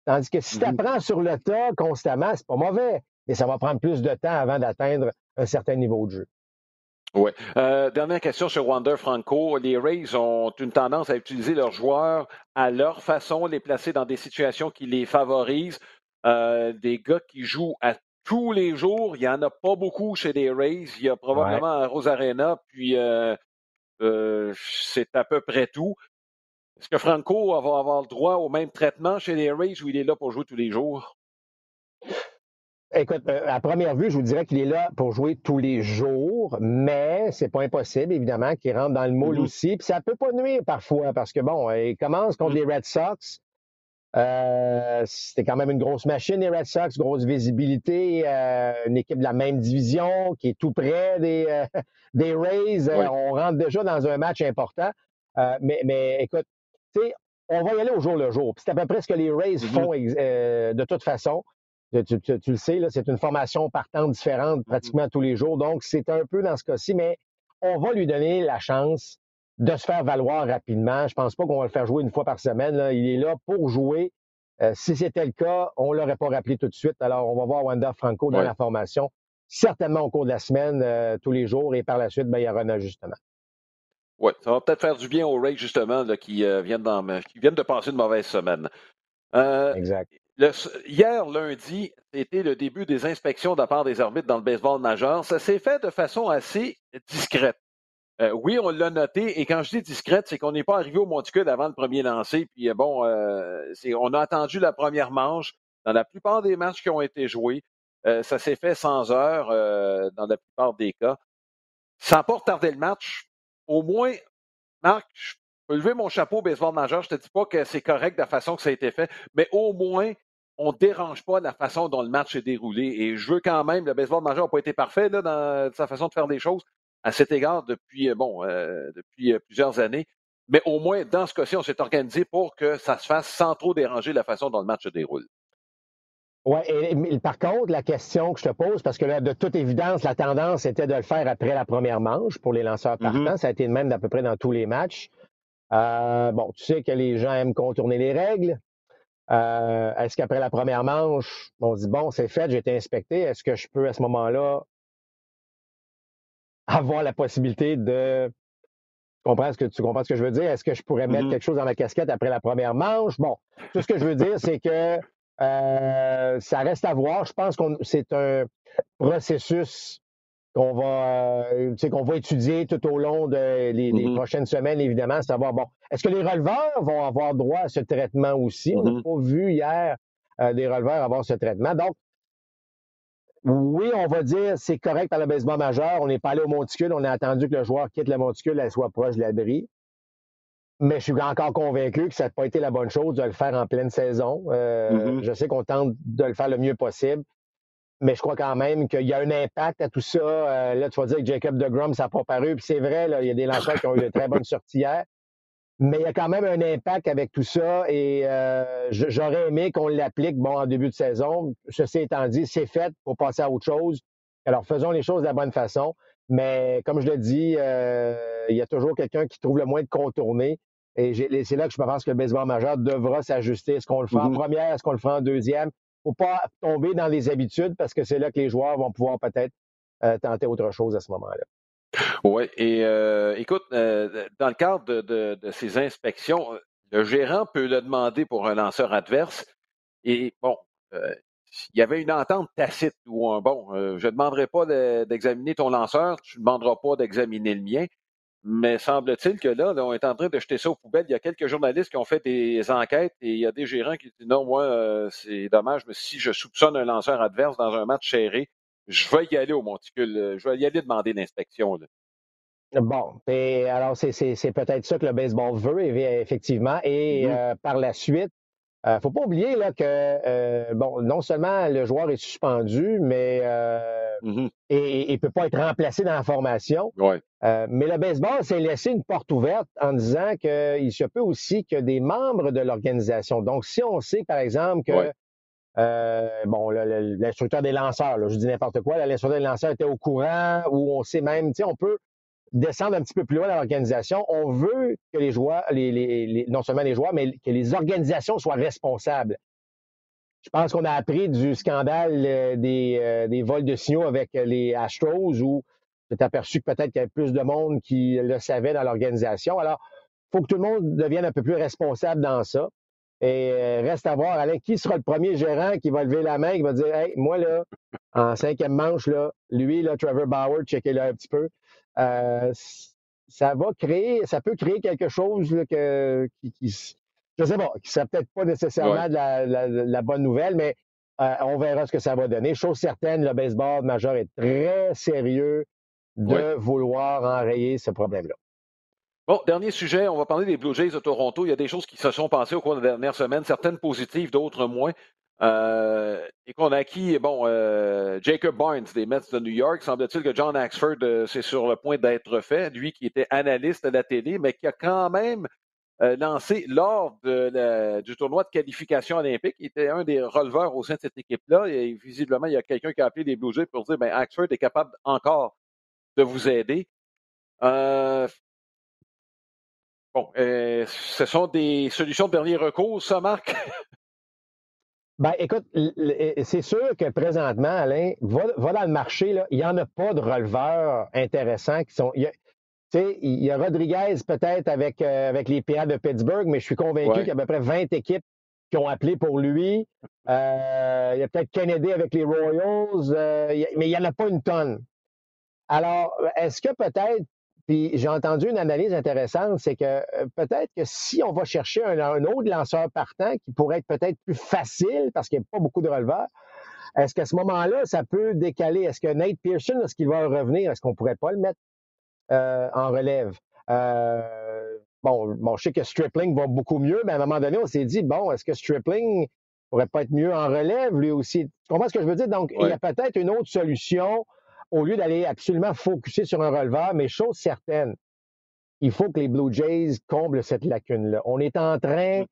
Tandis que si tu mm-hmm. apprends sur le tas constamment, c'est pas mauvais et ça va prendre plus de temps avant d'atteindre un certain niveau de jeu. Oui. Euh, dernière question sur Wander Franco. Les Rays ont une tendance à utiliser leurs joueurs à leur façon, les placer dans des situations qui les favorisent. Euh, des gars qui jouent à tous les jours, il n'y en a pas beaucoup chez les Rays. Il y a probablement à Rosarena, puis euh, c'est à peu près tout. Est-ce que Franco va avoir le droit au même traitement chez les Rays ou il est là pour jouer tous les jours? Écoute, euh, à première vue, je vous dirais qu'il est là pour jouer tous les jours, mais c'est pas impossible, évidemment, qu'il rentre dans le moule mm-hmm. aussi. Puis ça peut pas nuire parfois, parce que bon, il commence contre mm-hmm. les Red Sox. Euh, c'était quand même une grosse machine, les Red Sox, grosse visibilité, euh, une équipe de la même division qui est tout près des, des Rays. on rentre déjà dans un match important. mais, mais écoute, tu sais, on va y aller au jour le jour. c'est à peu près ce que les Rays mm-hmm. font de toute façon. Tu, le sais, c'est une formation partant différente mm-hmm. pratiquement tous les jours. Donc, c'est un peu dans ce cas-ci, mais on va lui donner la chance de se faire valoir rapidement. Je pense pas qu'on va le faire jouer une fois par semaine. Il est là pour jouer. Euh, si c'était le cas, on ne l'aurait pas rappelé tout de suite. Alors, on va voir Wanda Franco dans la formation, certainement au cours de la semaine, euh, tous les jours, et par la suite, ben, il y aura un ajustement. Oui, ça va peut-être faire du bien aux Rays, justement, qui, euh, viennent qui, viennent de passer une mauvaise semaine. exact hier, lundi, c'était le début des inspections de la part des arbitres dans le baseball majeur. Ça s'est fait de façon assez discrète. Euh, oui, on l'a noté, et quand je dis discrète, c'est qu'on n'est pas arrivé au monticule avant le premier lancer. Puis euh, bon, euh, on a attendu la première manche. Dans la plupart des matchs qui ont été joués, ça s'est fait sans heure dans la plupart des cas. Ça n'a pas retardé le match. Au moins, Marc, je peux lever mon chapeau au baseball majeur. Je te dis pas que c'est correct de la façon que ça a été fait, mais au moins, on ne dérange pas la façon dont le match est déroulé. Et je veux quand même, le baseball majeur n'a pas été parfait dans sa façon de faire des choses, à cet égard depuis, bon, depuis plusieurs années. Mais au moins, dans ce cas-ci, on s'est organisé pour que ça se fasse sans trop déranger la façon dont le match se déroule. Oui, et, par contre, la question que je te pose, parce que là, de toute évidence, la tendance était de le faire après la première manche pour les lanceurs mm-hmm. partants. Ça a été le même d'à peu près dans tous les matchs. Euh, bon, tu sais que les gens aiment contourner les règles. Euh, est-ce qu'après la première manche, on dit bon, c'est fait, j'ai été inspecté, est-ce que je peux à ce moment-là avoir la possibilité de tu comprends ce que tu comprends ce que je veux dire? Est-ce que je pourrais mettre mm-hmm. quelque chose dans ma casquette après la première manche? Bon, tout ce que je veux dire, c'est que euh, ça reste à voir. Je pense que c'est un processus qu'on va, euh, qu'on va étudier tout au long des de mm-hmm. prochaines semaines, évidemment, savoir, bon, est-ce que les releveurs vont avoir droit à ce traitement aussi? On n'a mm-hmm. pas vu hier euh, des releveurs avoir ce traitement. Donc, oui, on va dire c'est correct dans le baseball majeur. On n'est pas allé au monticule. On a attendu que le joueur quitte le monticule et soit proche de l'abri. Mais je suis encore convaincu que ça n'a pas été la bonne chose de le faire en pleine saison. Euh, mm-hmm. Je sais qu'on tente de le faire le mieux possible, mais je crois quand même qu'il y a un impact à tout ça. Euh, là, tu vas dire que Jacob de Grum, ça n'a pas paru, puis c'est vrai, là, il y a des lanceurs qui ont eu de très bonnes sorties hier. Mais il y a quand même un impact avec tout ça et euh, j'aurais aimé qu'on l'applique bon en début de saison. Ceci étant dit, c'est fait pour passer à autre chose. Alors faisons les choses de la bonne façon. Mais comme je l'ai dit, il y a toujours quelqu'un qui trouve le moins de contourner. Et c'est là que je pense que le baseball majeur devra s'ajuster. Est-ce qu'on le fait en mm-hmm. première? Est-ce qu'on le fait en deuxième? Faut pas tomber dans les habitudes parce que c'est là que les joueurs vont pouvoir peut-être euh, tenter autre chose à ce moment-là. Oui, et euh, écoute, euh, dans le cadre de, ces inspections, le gérant peut le demander pour un lanceur adverse. Et bon, il y avait une entente tacite où, bon, je ne demanderai pas d'examiner ton lanceur, tu ne demanderas pas d'examiner le mien. Mais semble-t-il que là, on est en train de jeter ça aux poubelles. Il y a quelques journalistes qui ont fait des enquêtes et il y a des gérants qui disent non, moi, euh, c'est dommage, mais si je soupçonne un lanceur adverse dans un match serré, je vais y aller au monticule. Euh, je vais y aller demander l'inspection. Bon, et alors c'est peut-être ça que le baseball veut, effectivement. Et mm-hmm. euh, par la suite, ne faut pas oublier là, que bon, non seulement le joueur est suspendu, mais Mm-hmm. et ne peut pas être remplacé dans la formation. Euh, mais le baseball s'est laissé une porte ouverte en disant qu'il se peut aussi que des membres de l'organisation. Donc, si on sait, par exemple, que euh, bon, l'instructeur des lanceurs, je dis n'importe quoi, l'instructeur des lanceurs était au courant, ou on sait même, tu sais, on peut descendre un petit peu plus loin dans l'organisation. On veut que les joueurs, non seulement les joueurs, mais que les organisations soient responsables. Je pense qu'on a appris du scandale euh, des, euh, des, vols de signaux avec les Astros où c'est aperçu que peut-être qu'il y avait plus de monde qui le savait dans l'organisation. Alors, il faut que tout le monde devienne un peu plus responsable dans ça. Et euh, reste à voir, Alain, qui sera le premier gérant qui va lever la main, qui va dire Hey, moi, là, en cinquième manche, là, lui, là, Trevor Bauer, checkez-le un petit peu. Ça va créer, ça peut créer quelque chose que, qui, qui, je sais pas, c'est peut-être pas nécessairement la, bonne nouvelle, mais euh, on verra ce que ça va donner. Chose certaine, le baseball majeur est très sérieux de vouloir enrayer ce problème-là. Bon, dernier sujet, on va parler des Blue Jays de Toronto. Il y a des choses qui se sont passées au cours des dernières semaines, certaines positives, d'autres moins. Euh, et qu'on a acquis, bon, euh, Jacob Barnes des Mets de New York. Semble-t-il que John Axford, c'est sur le point d'être fait. Lui qui était analyste à la télé, mais qui a quand même euh, lancé lors du tournoi de qualification olympique. Il était un des releveurs au sein de cette équipe-là. Et visiblement, il y a quelqu'un qui a appelé les Blue Jays pour dire ben, Axford est capable encore de vous aider. Euh, bon, euh, ce sont des solutions de dernier recours, ça, Marc? Ben, écoute, c'est sûr que présentement, Alain, va, dans le marché, là, il n'y en a pas de releveurs intéressants qui sont il y a Rodriguez peut-être avec, euh, avec les PA de Pittsburgh, mais je suis convaincu qu'il y a à peu près 20 équipes qui ont appelé pour lui. Euh, il y a peut-être Kennedy avec les Royals, euh, mais il n'y en a pas une tonne. Alors, est-ce que peut-être, puis j'ai entendu une analyse intéressante, c'est que peut-être que si on va chercher un, autre lanceur partant qui pourrait être peut-être plus facile parce qu'il n'y a pas beaucoup de releveurs, est-ce qu'à ce, moment-là, ça peut décaler? Est-ce que Nate Pearson, est-ce qu'il va revenir? Est-ce qu'on ne pourrait pas le mettre euh, en relève? Euh, bon, bon, je sais que Stripling va beaucoup mieux, mais à un moment donné, on s'est dit, bon, est-ce que Stripling pourrait pas être mieux en relève, lui aussi? Tu comprends ce que je veux dire? Donc, il y a peut-être une autre solution au lieu d'aller absolument focuser sur un releveur, mais chose certaine, il faut que les Blue Jays comblent cette lacune-là. On est en train,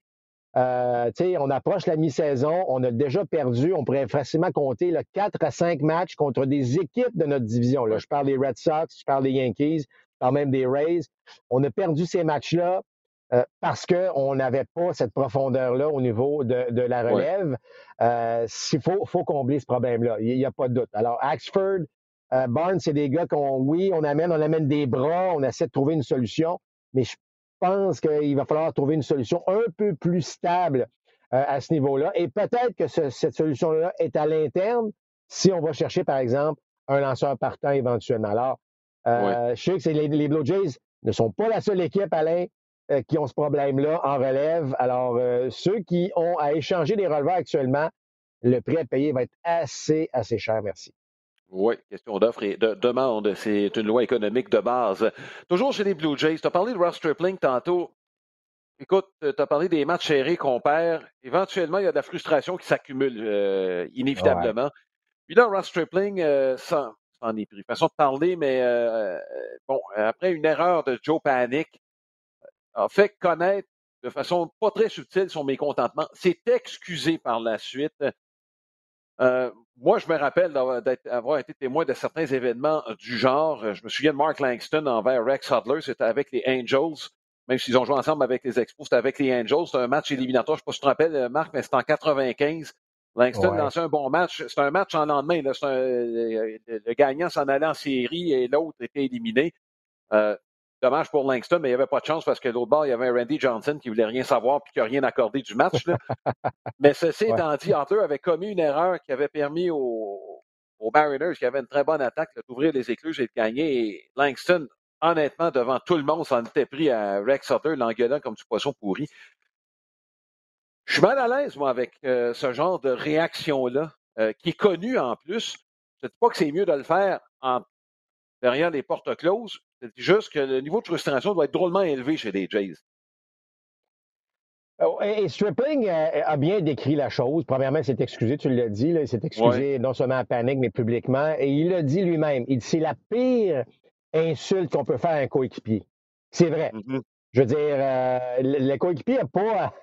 euh, on approche la mi-saison, on a déjà perdu, on pourrait facilement compter le 4 à 5 matchs contre des équipes de notre division. Là, je parle des Red Sox, je parle des Yankees, je parle même des Rays. On a perdu ces matchs-là. Euh, parce qu'on n'avait pas cette profondeur-là au niveau de, la relève. Euh, il faut, faut, combler ce problème-là. Il n'y a pas de doute. Alors, Axford, euh, Barnes, c'est des gars qu'on, oui, on amène, on amène des bras, on essaie de trouver une solution, mais je pense qu'il va falloir trouver une solution un peu plus stable à ce niveau-là. Et peut-être que cette solution-là est à l'interne si on va chercher, par exemple, un lanceur partant éventuellement. Alors, je sais que les, les Blue Jays ne sont pas la seule équipe, Alain, euh, qui ont ce problème-là en relève. Alors, euh, ceux qui ont à échanger des releveurs actuellement, le prix à payer va être assez, assez cher, merci. Oui, question d'offre et de demande. C'est une loi économique de base. Toujours chez les Blue Jays, tu as parlé de Ross Stripling tantôt. Écoute, tu as parlé des matchs serrés qu'on perd. Éventuellement, il y a de la frustration qui s'accumule euh, inévitablement. Puis là, Ross Stripling, ça, en est pris. Façon de parler, mais bon, après une erreur de Joe Panic, a fait connaître de façon pas très subtile son mécontentement, s'est excusé par la suite. Euh, moi, je me rappelle d'avoir été témoin de certains événements du genre. Je me souviens de Mark Langston envers Rex Hudler, c'était avec les Angels. Même s'ils ont joué ensemble avec les Expos, c'était avec les Angels. C'était un match éliminatoire. Je ne sais pas si tu te rappelles, Marc, mais c'était en 95. Langston lançait un bon match. C'était un match en lendemain. Là. le, gagnant s'en allait en série et l'autre était éliminé. Euh, Dommage pour Langston, mais il n'y avait pas de chance parce que l'autre bord, il y avait un Randy Johnson qui ne voulait rien savoir et qui n'a rien accordé du match. mais ceci étant dit, Arthur avait commis une erreur qui avait permis aux, Mariners, qui avaient une très bonne attaque, d'ouvrir les écluses et de gagner. Et Langston, honnêtement, devant tout le monde, s'en était pris à Rex Sutter, l'engueulant comme du poisson pourri. Je suis mal à l'aise, moi, avec euh, ce genre de réaction-là, euh, qui est connu en plus. Je ne dis pas que c'est mieux de le faire en derrière les portes closes. C'est juste que le niveau de frustration doit être drôlement élevé chez les Jays. Oh, et Stripling euh, a bien décrit la chose. Premièrement, il s'est excusé, tu l'as dit, il s'est excusé non seulement en panique, mais publiquement. Et il l'a dit lui-même. Il c'est la pire insulte qu'on peut faire à un coéquipier. C'est vrai. Mm-hmm. Je veux dire, euh, le, coéquipier n'a pas.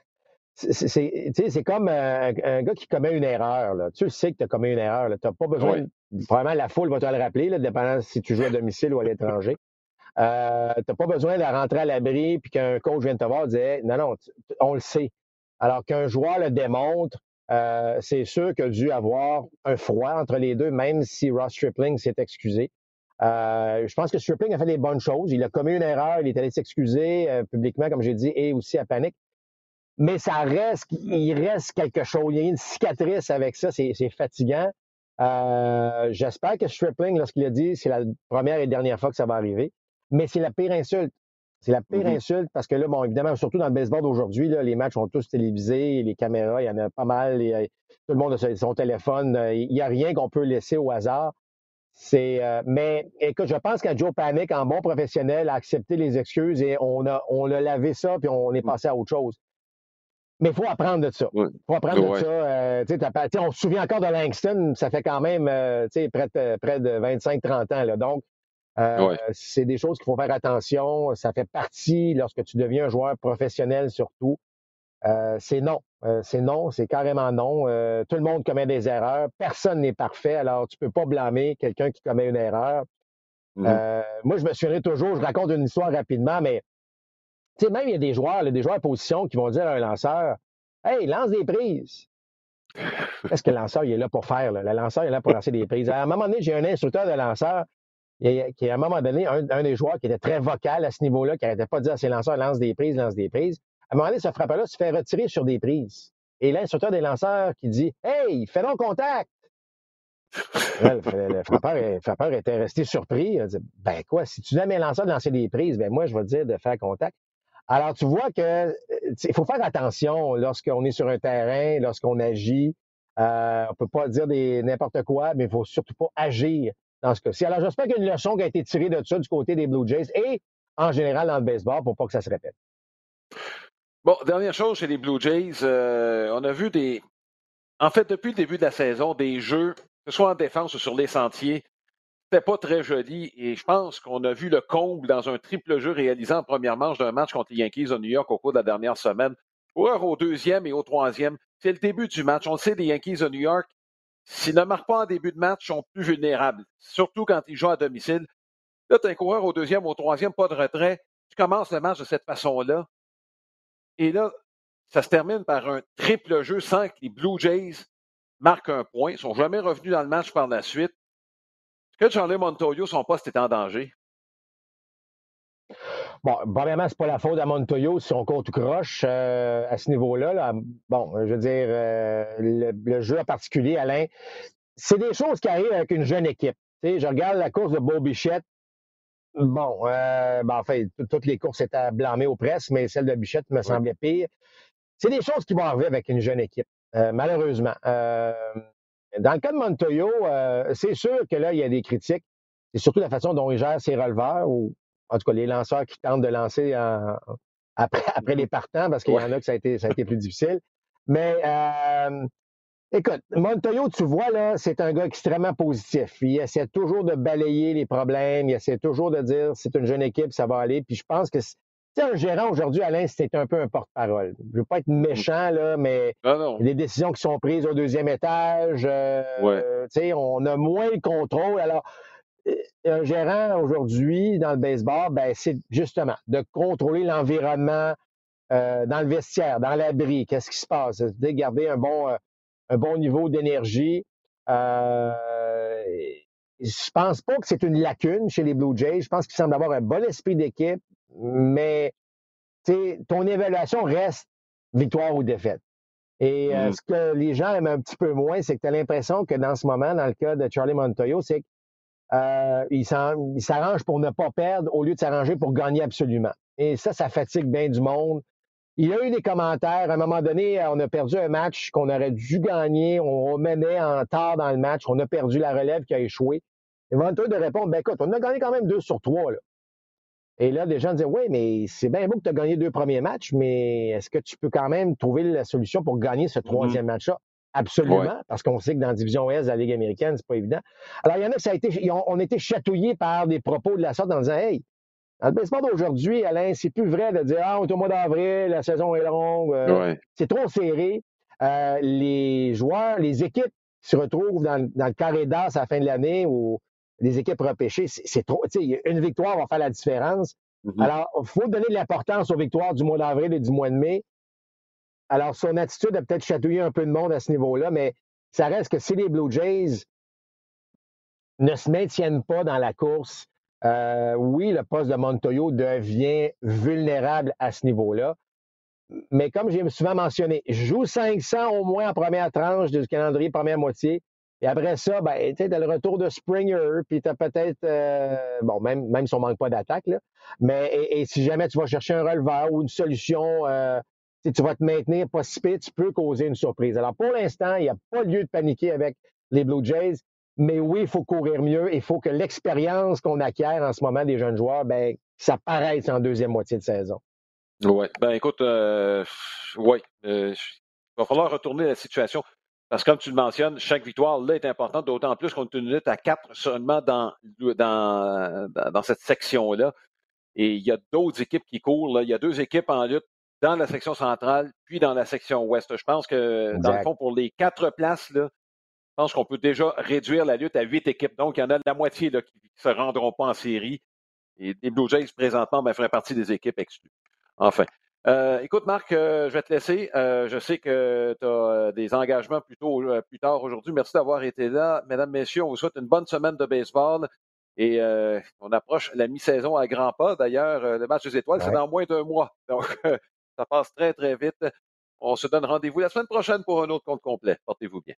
C'est comme un, gars qui commet une erreur. Là. Tu sais que tu as commis une erreur. Tu n'as pas besoin. Probablement, la foule va te le rappeler, là, dépendant si tu joues à domicile ou à l'étranger. Euh, tu n'as pas besoin de rentrer à l'abri puis qu'un coach vienne te voir et dire Non, non, on le sait. Alors qu'un joueur le démontre, euh, c'est sûr qu'il a dû avoir un froid entre les deux, même si Ross Stripling s'est excusé. Euh, je pense que Stripling a fait des bonnes choses. Il a commis une erreur, il est allé s'excuser publiquement, comme j'ai dit, et aussi à panique. Mais ça reste, il reste quelque chose. Il y a une cicatrice avec ça, c'est fatigant. J'espère que Stripling, lorsqu'il a dit, c'est la première et dernière fois que ça va arriver mais c'est la pire insulte. C'est la pire mm-hmm. insulte parce que là, bon, évidemment, surtout dans le baseball d'aujourd'hui, les matchs sont tous télévisés, les caméras, il y en a pas mal, euh, tout le monde a son téléphone, euh, il n'y a rien qu'on peut laisser au hasard. C'est, euh, mais écoute, je pense qu'un Joe Panic, en bon professionnel, a accepté les excuses et on a, on a lavé ça puis on est mm. passé à autre chose. Mais il faut apprendre de ça. Il faut apprendre de ça. on se souvient encore de Langston, ça fait quand même près de, près de 25-30 ans. Là. Donc, euh, c'est des choses qu'il faut faire attention. Ça fait partie, lorsque tu deviens un joueur professionnel surtout, euh, c'est non. Euh, c'est non, c'est carrément non. tout le monde commet des erreurs. Personne n'est parfait. Alors, tu peux pas blâmer quelqu'un qui commet une erreur. Mm-hmm. moi, je me souviendrai toujours, je raconte une histoire rapidement, mais tu sais, même il y a des joueurs, des joueurs à position qui vont dire à un lanceur Hey, lance des prises. Qu'est-ce que le lanceur il est là pour faire? Le lanceur est là pour lancer des prises. À un moment donné, j'ai un instructeur de lanceur qui, à un moment donné, un, des joueurs qui était très vocal à ce niveau-là, qui n'arrêtait pas de dire à ses lanceurs lance des prises, lance des prises. À un moment donné, ce frappeur-là se fait retirer sur des prises. Et l'instructeur des lanceurs qui dit Hey, fais donc contact! le, frappeur, était resté surpris. Il a dit Ben quoi, si tu donnes mes lanceurs de lancer des prises, ben moi, je vais te dire de faire contact. Alors, tu vois que il faut faire attention lorsqu'on est sur un terrain, lorsqu'on agit. Euh, on peut pas dire n'importe quoi, mais il faut surtout pas agir dans ce cas-ci. Alors, j'espère qu'il y a une leçon qui a été tirée de ça du côté des Blue Jays et en général dans le baseball pour pas que ça se répète. Bon, dernière chose chez les Blue Jays, euh, on a vu des. En fait, depuis le début de la saison, des jeux, que ce soit en défense ou sur les sentiers, c'était pas très joli et je pense qu'on a vu le comble dans un triple jeu réalisé en première manche d'un match contre les Yankees à New York au cours de la dernière semaine. Coureur au deuxième et au troisième, c'est le début du match. On le sait, les Yankees de New York, s'ils ne marquent pas en début de match, sont plus vulnérables, surtout quand ils jouent à domicile. Là, tu as un coureur au deuxième, au troisième, pas de retrait. Tu commences le match de cette façon-là. Et là, ça se termine par un triple jeu sans que les Blue Jays marquent un point. Ils ne sont jamais revenus dans le match par la suite. Est-ce que Charlie Montoyo, son poste est en danger? Bon, premièrement, c'est pas la faute à Montoyo si on compte croche euh, à ce niveau-là. Bon, je veux dire, euh, le, jeu en particulier, Alain, c'est des choses qui arrivent avec une jeune équipe. je regarde la course de Beau Bichette. Bon, euh, ben, en fait, toutes les courses étaient blâmées aux presses, mais celle de Bichette me semblait pire. C'est des choses qui vont arriver avec une jeune équipe, malheureusement. dans le cas de Montoyo, c'est sûr que là, il y a des critiques. C'est surtout la façon dont il gère ses releveurs, ou en tout cas les lanceurs qui tentent de lancer après, après les partants, parce qu'il y en a que ça a été, ça a été plus difficile. Mais euh, écoute, Montoyo, tu vois, là, c'est un gars extrêmement positif. Il essaie toujours de balayer les problèmes, il essaie toujours de dire c'est une jeune équipe, ça va aller. Puis je pense que un gérant aujourd'hui, Alain, c'est un peu un porte-parole. Je ne veux pas être mm. méchant, là, mais les décisions qui sont prises au deuxième étage, euh, on a moins de contrôle. Alors, un gérant aujourd'hui dans le baseball, ben, c'est justement de contrôler l'environnement euh, dans le vestiaire, dans l'abri. Qu'est-ce qui se passe? De garder un bon, euh, un bon niveau d'énergie. Euh, je pense pas que c'est une lacune chez les Blue Jays. Je pense qu'ils semblent avoir un bon esprit d'équipe, mais ton évaluation reste victoire ou défaite. Et euh, mm. ce que les gens aiment un petit peu moins, c'est que tu as l'impression que dans ce moment, dans le cas de Charlie Montoyo, c'est euh, il s'arrange pour ne pas perdre au lieu de s'arranger pour gagner absolument. Et ça, ça fatigue bien du monde. Il y a eu des commentaires. À un moment donné, on a perdu un match qu'on aurait dû gagner. On menait en tard dans le match. On a perdu la relève qui a échoué. Et de répondre, ben écoute, on a gagné quand même deux sur trois. Là. Et là, des gens disaient, oui, mais c'est bien beau que tu as gagné deux premiers matchs, mais est-ce que tu peux quand même trouver la solution pour gagner ce mm-hmm. troisième match-là? Absolument, parce qu'on sait que dans la division S de la Ligue américaine, c'est pas évident. Alors, il y en a qui ça a été, on a été chatouillés par des propos de la sorte en disant Hey, dans le baseball d'aujourd'hui, Alain, c'est plus vrai de dire Ah, on est au mois d'avril, la saison est longue. Euh, c'est trop serré. Euh, les joueurs, les équipes qui se retrouvent dans, le carré d'as à la fin de l'année ou les équipes repêchées, c'est trop. Une victoire va faire la différence. Mm-hmm. Alors, il faut donner de l'importance aux victoires du mois d'avril et du mois de mai. Alors, son attitude a peut-être chatouillé un peu de monde à ce niveau-là, mais ça reste que si les Blue Jays ne se maintiennent pas dans la course, euh, oui, le poste de Montoyo devient vulnérable à ce niveau-là. Mais comme j'ai souvent mentionné, joue 500 au moins en première tranche du calendrier, première moitié. Et après ça, ben, tu as le retour de Springer, puis tu as peut-être, euh, bon, même, même si on manque pas d'attaque, mais et, si jamais tu vas chercher un releveur ou une solution euh, tu vas te maintenir pas si tu peux causer une surprise. Alors, pour l'instant, il n'y a pas lieu de paniquer avec les Blue Jays, mais oui, il faut courir mieux. Il faut que l'expérience qu'on acquiert en ce moment des jeunes joueurs, ben, ça paraisse en deuxième moitié de saison. Oui. Ben, écoute, euh, oui. Euh, il va falloir retourner la situation. Parce que comme tu le mentionnes, chaque victoire là est importante, d'autant plus qu'on est une lutte à quatre seulement dans, dans, cette section-là. Et il y a d'autres équipes qui courent. Il y a deux équipes en lutte dans la section centrale, puis dans la section ouest. Je pense que, dans le fond, pour les quatre places, là, je pense qu'on peut déjà réduire la lutte à huit équipes. Donc, il y en a la moitié là, qui ne se rendront pas en série. Et les Blue Jays, présentement, ben, feraient partie des équipes exclues. Enfin. Euh, écoute, Marc, euh, je vais te laisser. Euh, je sais que tu as des engagements plus, plus tard aujourd'hui. Merci d'avoir été là. Mesdames, Messieurs, on vous souhaite une bonne semaine de baseball. Et on approche la mi-saison à grands pas. D'ailleurs, le match des étoiles, c'est dans moins d'un mois. Donc, ça passe très, très vite. On se donne rendez-vous la semaine prochaine pour un autre compte complet. Portez-vous bien.